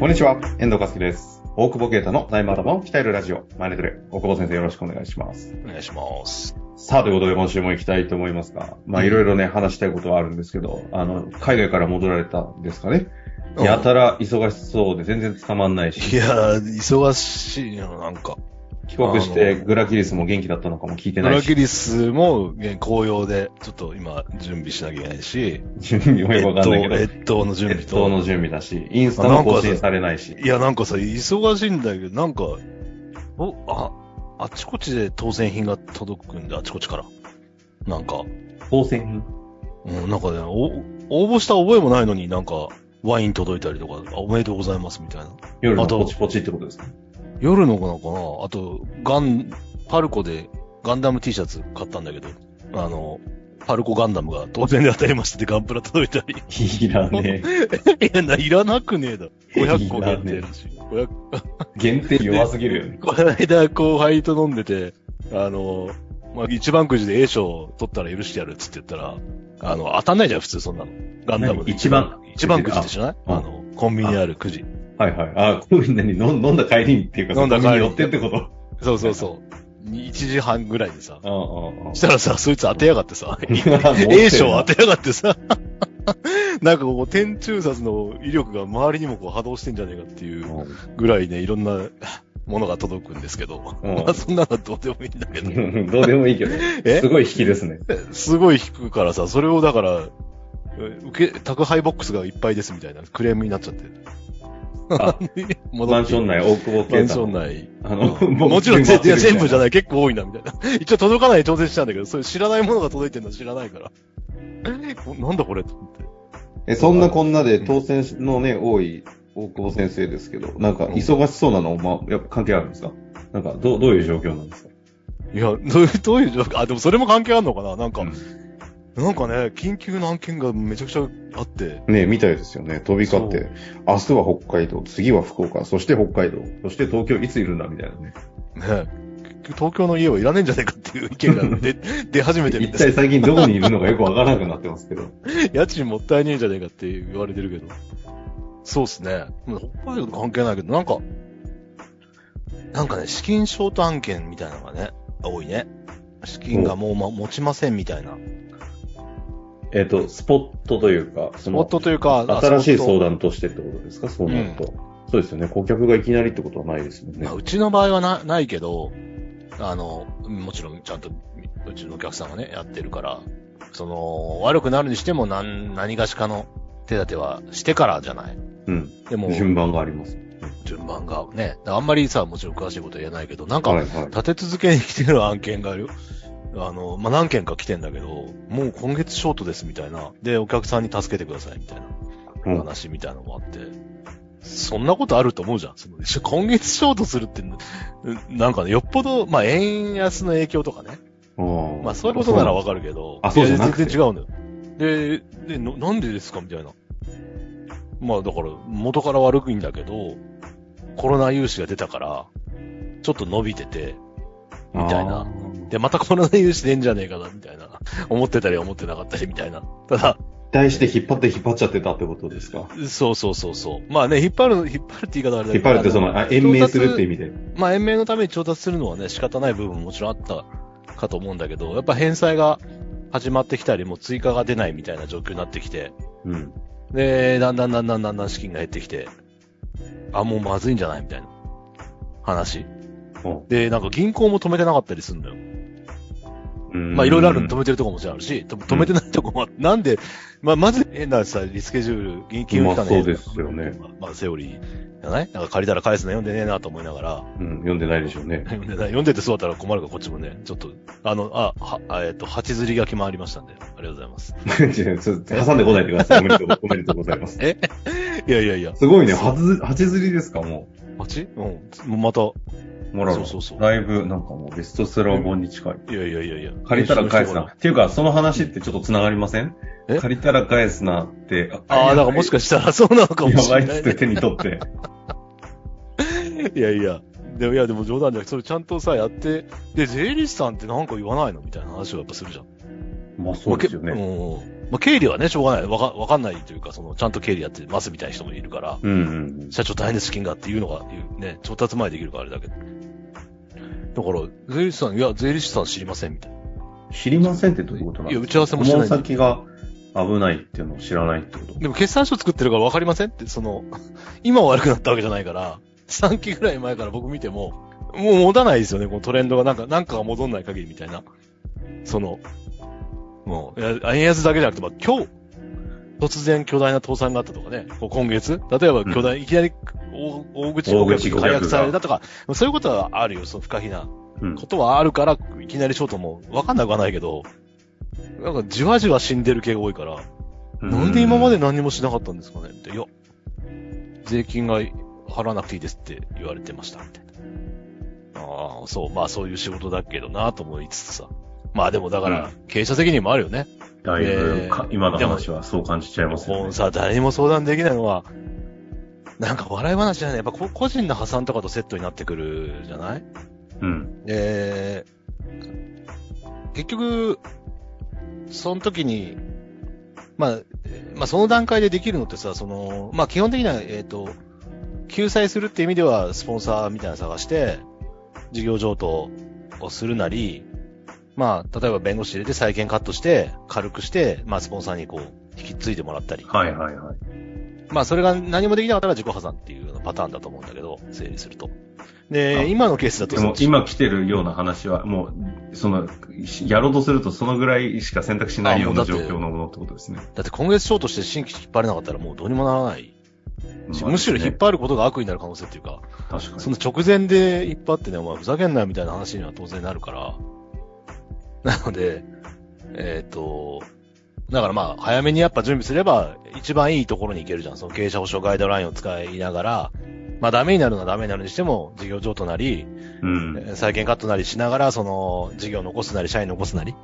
こんにちは、遠藤和樹です。大久保啓太の内馬頭を鍛えるラジオ、マネトレ。大久保先生よろしくお願いします。お願いします。さあ、ということで今週も行きたいと思いますが、まあいろいろね、話したいことはあるんですけど、あの、海外から戻られたんですかね？うんやたら忙しそうで全然捕まんないいし、やー、忙しいよ、なんか。帰国してグラキリスも元気だったのかも聞いてブないし、ラキリスも、ね紅葉で、ちょっと今、準備しなきゃいけないし、準備もよくわかんないけど、越冬の準備と。越冬の準備だし、インスタも更新されないし。いや、なんかさ、忙しいんだけど、なんか、お、あ、あっちこっちで当選品が届くんで、あっちこっちから。なんか、当選うん、なんかね、お応募した覚えもないのになんか、ワイン届いたりとか、あおめでとうございますみたいな。夜のポチポチってことですか？夜の子なのかなあと、ガン、パルコでガンダム T シャツ買ったんだけど、あの、パルコガンダムが当然で当たりましてガンプラ届いたり。いらね いや、な、いらなくねえだ。500個限定らしい。500え。限定弱すぎるよね。この間後輩と飲んでて、あの、まあ、一番くじで A 賞取ったら許してやるっつって言ったら、あの、当たんないじゃん、普通そんなの。ガンダム何？一番？一番くじって知らない？ああの、コンビニにあるくじ。はいはい。あ、こういうのに飲んだ帰りにっていうか、飲んだ帰りに寄ってってこと？そうそうそう。1時半ぐらいでさ。うんうんうん。したらさ、そいつ当てやがってさ、A 賞当てやがってさ、なんかこう、天中殺の威力が周りにもこう波動してんじゃねえかっていうぐらいね、いろんな ものが届くんですけど、うんまあそんなのはどうでもいいんだけど、うんどうでもいいけど、え？すごい引きですね。すごい引くからさ、それをだから、え受け、宅配ボックスがいっぱいですみたいなクレームになっちゃって。マンション内、大久保マンショ。ン内。あの、うんもちろん、いや全部じゃい。ない、結構多いな、みたいな。一応届かない調整したんだけど、それ知らないものが届いてるの知らないから。おなんだこれと思って。え、そんなこんなで当選のね、多い大久保先生ですけど、なんか忙しそうなの、まあ、やっぱ関係あるんですか？なんか、どう、どういう状況なんですか？いや、どういう、どういう状況、あ、でもそれも関係あるのかな？なんか、うんなんかね、緊急の案件がめちゃくちゃあって、ねみたいですよね。飛び交って、明日は北海道、次は福岡、そして北海道、そして東京いついるんだみたいなね。ね、東京の家はいらねえんじゃねえかっていう意見が 出、出始めてるんです一体最近どこにいるのかよくわからなくなってますけど。家賃もったいねえんじゃねえかって言われてるけど。そうっすね。まあ北海道と関係ないけど、なんか、なんかね、資金ショート案件みたいなのがね、多いね。資金がもう、ま、持ちませんみたいな。えっ、と、スポットというか、そスポットというか、あ新しい相談としてってことですか？そうなると、そうですよね。顧客がいきなりってことはないですよねまあ。うちの場合はな、ないけど、あの、もちろんちゃんと、うちのお客さんがね、やってるから、その、悪くなるにしても何、何がしかの手立てはしてからじゃない。うん。でも、順番があります。順番がね、あんまりさ、もちろん詳しいことは言えないけど、なんか、はいはい。立て続けに来てる案件があるよ。あの、まあ、何件か来てんだけど、もう今月ショートですみたいな。で、お客さんに助けてくださいみたいなうん話みたいなのもあって。そんなことあると思うじゃん。その今月ショートするって、うんなんかね、よっぽど、まあ、円安の影響とかね。まあ、そういうことならわかるけど。あそうじゃな全然違うのよ。で、で、のなんでですかみたいな。まあ、だから、元から悪いんだけど、コロナ融資が出たから、ちょっと伸びてて、みたいな。で、またコロナ融資出んじゃねえかな、みたいな。思ってたり思ってなかったり、みたいな。ただ、期待して引っ張って引っ張っちゃってたってことですか？そうそうそうそう。まあね、引っ張る、引っ張るって言い方はあれだけど。引っ張るってその、あ延命するって意味。味で。まあ延命のために調達するのはね、仕方ない部分ももちろんあったかと思うんだけど、やっぱ返済が始まってきたり、もう追加が出ないみたいな状況になってきて、うん。で、だんだんだんだんだんだん資金が減ってきて、あ、もうまずいんじゃないみたいな話。うんで、なんか銀行も止めてなかったりするのよ。うん。まあいろいろあるの止めてるとこももちろんあるし、と止めてないとこもなんで、まあまず変なさ、リスケジュール、銀金融機関のまあそうですよね。まあ、まあセオリーじゃない？なんか借りたら返すの読んでねえなと思いながら、うん、読んでないでしょうね。読んでない、読んでてそうだったら困るからこっちもね、ちょっと、あの、あ、は、あえっ、と、八釣りが決まりましたんで、ありがとうございます。挟んでこないでください。おめでとう、ござい。ます。え？いやいやいや、すごいね。はず、八釣りですかも八うん。もうまた、う。もらそうそうそうだいぶ、なんかもうベストセラー本に近い。いやいやいやいや。借りたら返すな。っていうか、その話ってちょっと繋がりません？え？借りたら返すなって。ああ、だからもしかしたら そうなのかもやばしれない、ね。いっつって手に取って。いやいや。でも、いや、でも冗談じゃなくて、それちゃんとさ、やって、で、税理士さんってなんか言わないの？みたいな話をやっぱするじゃん。まあそうですよね。まあけうんまあ、経理はね、しょうがない。わか、わかんないというか、その、ちゃんと経理やってますみたいな人もいるから、うんうん。社長大変です、資金がっていうのが、ね、調達前できるからあれだけど。だから、税理士さん、いや、税理士さん知りません、みたいな。知りませんってどういうことなんいや、ですか？打ち合わせもしてない先が危ないっていうのを知らないってこと？でも決算書作ってるから分かりませんって、その、今は悪くなったわけじゃないから、3期ぐらい前から僕見ても、もう持たないですよね、このトレンドがなんか、なんかが戻んない限りみたいな。その、もう、円安だけじゃなくて、まあ今日、突然巨大な倒産があったとかね、今月、例えば巨大、いきなり大大口顧客が解約されたとか、そういうことはあるよ、その不可避なうんことはあるから、いきなりショートも分かんなくはないけど、なんかじわじわ死んでる系が多いから、なんで今まで何もしなかったんですかねって。いや、税金が払わなくていいですって言われてました、みたいな。ああ、そう、まあそういう仕事だけどなと思いつつさ。まあでもだから、経営者責任もあるよね。だいぶかえー今の話はそう感じちゃいますよね。もうさ、誰にも相談できないのは、なんか笑い話じゃない。やっぱこ個人の破産とかとセットになってくるじゃない？うん。えー、結局、その時に、まあ、えーまあその段階でできるのってさ、その、まあ基本的には、えっ、と、救済するって意味では、スポンサーみたいなの探して、事業譲渡をするなり、まあ、例えば弁護士入れて債権カットして、軽くして、まあスポンサーにこう、引き継いでもらったり。はいはいはい。まあそれが何もできなかったら自己破産っていうようなパターンだと思うんだけど、整理すると。あで、今のケースだとでも今来てるような話は、もう、その、やろうとするとそのぐらいしか選択しないような状況のものってことですね。だって今月ショートして新規引っ張れなかったらもうどうにもならない。まあむしろ引っね張ることが悪意になる可能性っていうか、確かに。その直前で引っ張ってね、お前ふざけんなよみたいな話には当然なるから。なので、えっ、と、だからまあ、早めにやっぱ準備すれば、一番いいところに行けるじゃん。その経営者保障ガイドラインを使いながら、まあダメになるのはダメになるにしても、事業譲渡なり、うん。えー債権カットなりしながら、その、事業を残すなり、社員残すなり、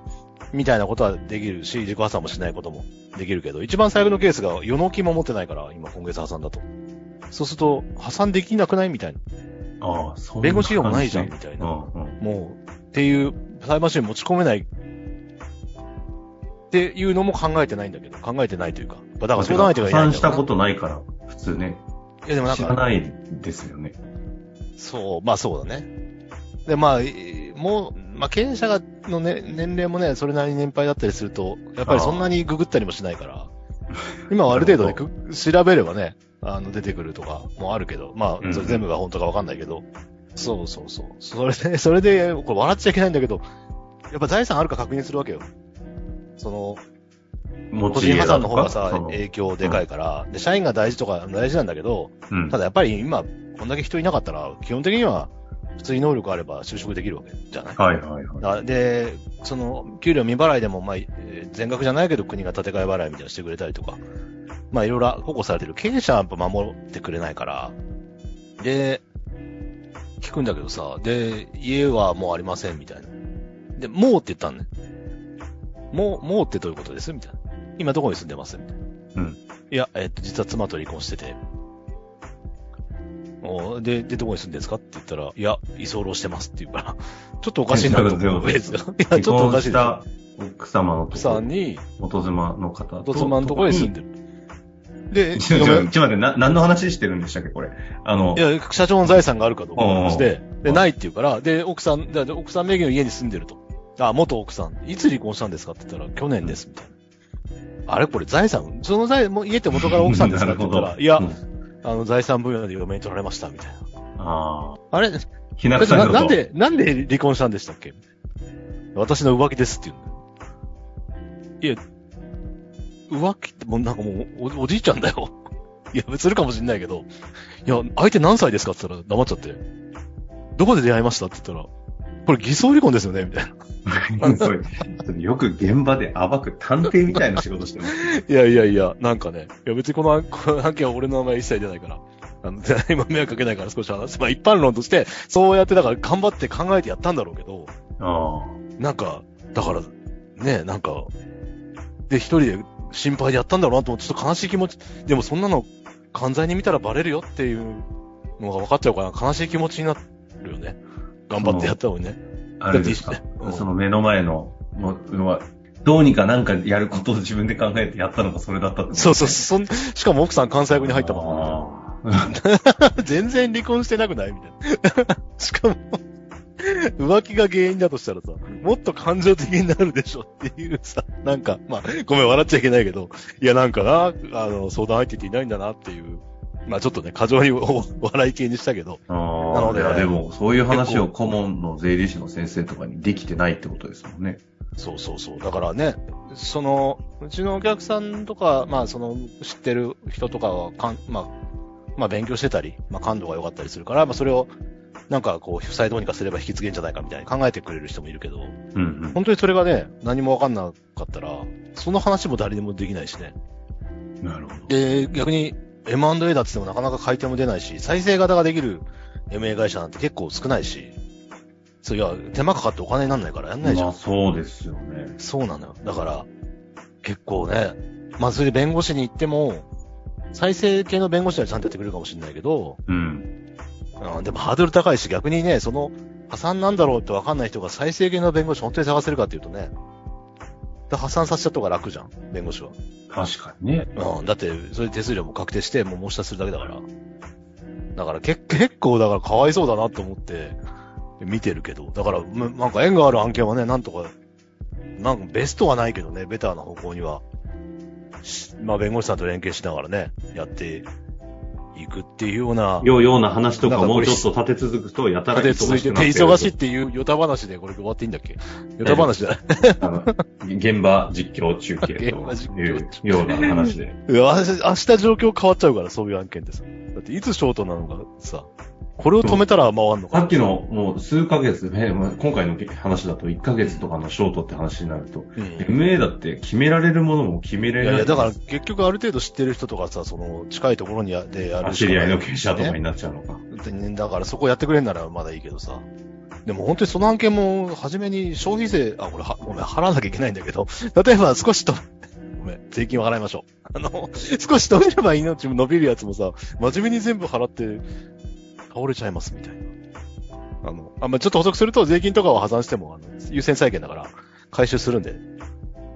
みたいなことはできるし、自己破産もしないこともできるけど、一番最悪のケースが、世の気も持ってないから、今今月破産だと。そうすると、破産できなくないみたいな。ああ、そう弁護士費用もないじゃん、感みたいな。うんうん。もう、っていう、裁判所に持ち込めない。っていうのも考えてないんだけど、考えてないというか。だから相談相手がいないんだろうな破産したことないから、普通ね。いやでもなんか、知らないですよね。そう、まあそうだね。で、まあ、えーもう、まあ経営者がの、ね、年齢もね、それなりに年配だったりすると、やっぱりそんなにググったりもしないから、今はある程度ね、く調べればね、あの、出てくるとかもあるけど、まあ、うんそれ全部が本当かわかんないけど、そうそうそう。それで、それで、これ笑っちゃいけないんだけど、やっぱ財産あるか確認するわけよ。その、持個人破産の方がさ、影響でかいから、で、社員が大事とか大事なんだけど、うんただやっぱり今、こんだけ人いなかったら、基本的には、普通に能力あれば就職できるわけじゃない？はいはいはい。だで、その、給料未払いでも、まあ、えー全額じゃないけど国が建て替え払いみたいなのしてくれたりとか、まあ、いろいろ保護されてる。経営者はやっぱ守ってくれないから、で、聞くんだけどさ、で、家はもうありませんみたいな。で、もうって言ったんね。もう、もうってどういうことです？みたいな。今どこに住んでます？みたいな。うん。いや、えっと、実は妻と離婚してて。おで、で、どこに住んでるんですか？って言ったら、いや、居候してますって言うから、ちょっとおかしいなと思う。いや、ちょっ離とおかしい奥様のと奥こさんに、元妻の方と。元妻のところに住んでる。で、ちょ、ちょ、ちょ待って、な、何の話してるんでしたっけ、これ？あのい、や、社長の財産があるかどうかの話で、うんで、ないって言うから、で、奥さん、で奥さん名義の家に住んでると。あ、元奥さん。いつ離婚したんですかって言ったら、去年です、みたいな。あれこれ財産その財、もう家って元から奥さんですかって言ったら、いや、うんあの、財産分野で嫁に取られました、みたいな。ああ。あれ？ひなくさんななんで、なんで離婚したんでしたっけ？私の浮気ですって言うんだよ。いや、浮気ってもうなんかもうお、おじいちゃんだよ。いや、するかもしんないけど。いや、相手何歳ですかって言ったら黙っちゃって。どこで出会いましたって言ったら、これ偽装離婚ですよねみたいな。そよく現場で暴く探偵みたいな仕事してます。いやいやいや、なんかね。いや別にこの案この案件は俺の名前一切出ないから。あの、今迷惑かけないから少し話す。まあ一般論として、そうやってだから頑張って考えてやったんだろうけど、あなんか、だから、ね、なんか、で、一人で心配でやったんだろうなと思って、ちょっと悲しい気持ち、でもそんなの、犯罪に見たらバレるよっていうのが分かっちゃうから、悲しい気持ちになるよね。頑張ってやったのにね。あ。あれですか？その目の前のものは、どうにかなんかやることを自分で考えてやったのがそれだったってことそうそう、そん、しかも奥さん関西役に入ったもん。あ 全然離婚してなくない？みたいな。しかも、浮気が原因だとしたらさ、もっと感情的になるでしょっていうさ、なんか、まあ、ごめん、笑っちゃいけないけど、いや、なんかな、あの、相談相手っていないんだなっていう、まあちょっとね、過剰にお 笑い系にしたけど、あなのでいやでも、そういう話を顧問の税理士の先生とかにできてないってことですもんね。そうそうそう。だからね、その、うちのお客さんとか、まあその、知ってる人とかは、かん、まあ、まあ勉強してたり、まあ感度が良かったりするから、まあそれを、なんかこう、負債どうにかすれば引き継げんじゃないかみたいに考えてくれる人もいるけど、うんうん。本当にそれがね、何もわかんなかったら、その話も誰にもできないしね。なるほど。で、逆に M&A だって言ってもなかなか買い手も出ないし、再生型ができる MA 会社なんて結構少ないし、そういや、手間かかってお金になんないからやんないじゃん。まあそうですよね。そうなのよ。だから、結構ね、まあそれで弁護士に行っても、再生系の弁護士はちゃんとやってくれるかもしれないけど、うん。うん、でもハードル高いし逆にね、その破産なんだろうってわかんない人が再生系の弁護士本当に探せるかっていうとね、だ破産させちゃった方が楽じゃん、弁護士は。確かにね。うん、だって、それで手数料も確定して、もう申し出するだけだから。だからけ結構だからかわいそうだなと思って見てるけど、だから、むなんか縁がある案件はね、なんとか、なんかベストはないけどね、ベターな方向には、しまあ弁護士さんと連携しながらね、やっていくっていうような、ようような話とかもうちょっと立て続くとやたらで続いてて忙しいっていうヨタ話でこれ終わっていいんだっけヨタ話じゃない。あの現場実況中継という況ような話で。いや明日状況変わっちゃうから、そういう案件ってさ。だっていつショートなのかさ、これを止めたら回んのかさっきのもう数ヶ月、ね、まあ今回の話だと1ヶ月とかのショートって話になると、うん。MA だって決められるものも決められない。いやいや、だから結局ある程度知ってる人とかさ、その近いところにやでやるあ知り合いの経営経者とかになっちゃうのか。ね。だからそこやってくれんならまだいいけどさ。でも本当にその案件も、初めに消費税、あ、これは、ごめん、払わなきゃいけないんだけど、例えば少しと、ごめん、税金を払いましょう。あの、少し止めれば命も伸びるやつもさ、真面目に全部払って、倒れちゃいますみたいな。あの、あ、まあ、ちょっと補足すると、税金とかは破産しても、あの、優先債権だから、回収するんで、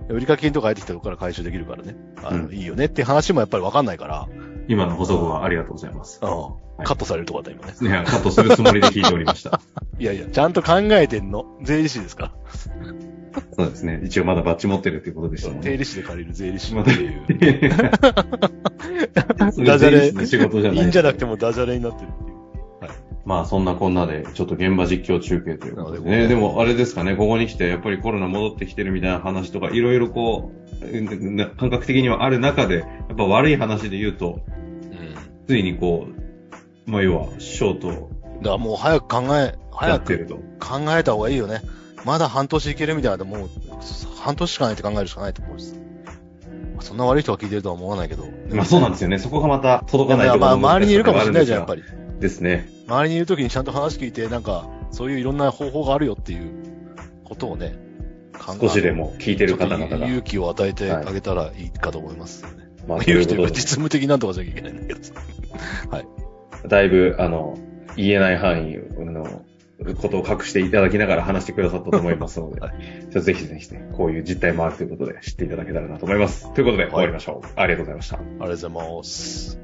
売掛金とか入ってきたとこから回収できるからね。あの、うんいいよねっていう話もやっぱりわかんないから、今の補足はありがとうございます。うんいカットされるとこだった今ね。いや、カットするつもりで聞いておりました。いやいや、ちゃんと考えてんの。税理士ですから。そうですね。一応まだバッチ持ってるっていうことでしたもんね。税理士で借りる税理士っていう。ダジャレ税理士の仕事じゃない。いいんじゃなくてもダジャレになってるっていう。まあそんなこんなで、ちょっと現場実況中継ということであね。でもでもあれですかね、ここに来てやっぱりコロナ戻ってきてるみたいな話とか、いろいろこう、うん感覚的にはある中で、やっぱ悪い話で言うと、うん。ついにこう、まあ要は、ショートだからもう早く考え、や早く。考えた方がいいよね。まだ半年いけるみたいなともう、半年しかないって考えるしかないと思うしそんな悪い人が聞いてるとは思わないけど。まあそうなんですよね。そこがまた届かないまあ、ところの周りにいるかもしれないじゃん、やっぱり。り。ですね。周りにいるときにちゃんと話聞いて、なんか、そういういろんな方法があるよっていうことをね、少しでも聞いてる方々が。勇気を与えてあげたらいいかと思いますよね。まあ、と勇気というか実務的なんとかしなきゃいけないんだけどさ。だいぶ、あの、言えない範囲のことを隠していただきながら話してくださったと思いますので、はちょっとぜひぜひね、こういう実態もあるということで知っていただけたらなと思います。ということで、終わりましょう。ありがとうございました。ありがとうございます。